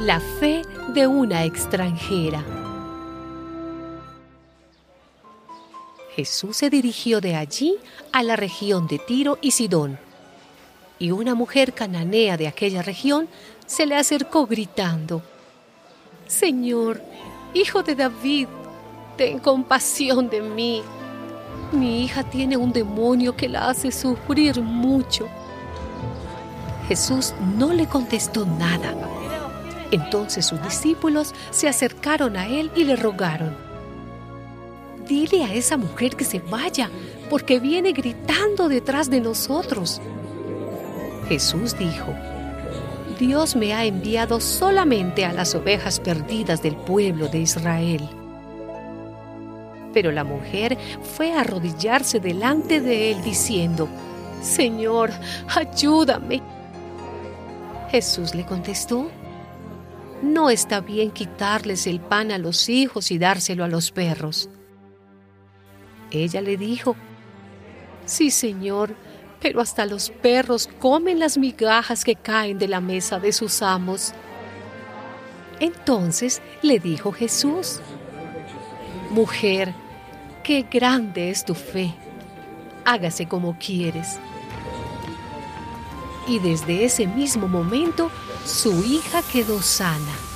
La fe de una extranjera. Jesús se dirigió de allí a la región de Tiro y Sidón. Y una mujer cananea de aquella región se le acercó gritando, Señor, hijo de David, ten compasión de mí. Mi hija tiene un demonio que la hace sufrir mucho. Jesús no le contestó nada. Entonces sus discípulos se acercaron a él y le rogaron, dile a esa mujer que se vaya, porque viene gritando detrás de nosotros. Jesús dijo, Dios me ha enviado solamente a las ovejas perdidas del pueblo de Israel. Pero la mujer fue a arrodillarse delante de él diciendo, Señor, ayúdame. Jesús le contestó, No está bien quitarles el pan a los hijos y dárselo a los perros. Ella le dijo, Sí, Señor, pero hasta los perros comen las migajas que caen de la mesa de sus amos. Entonces le dijo Jesús, Mujer, qué grande es tu fe, hágase como quieres. Y desde ese mismo momento su hija quedó sana.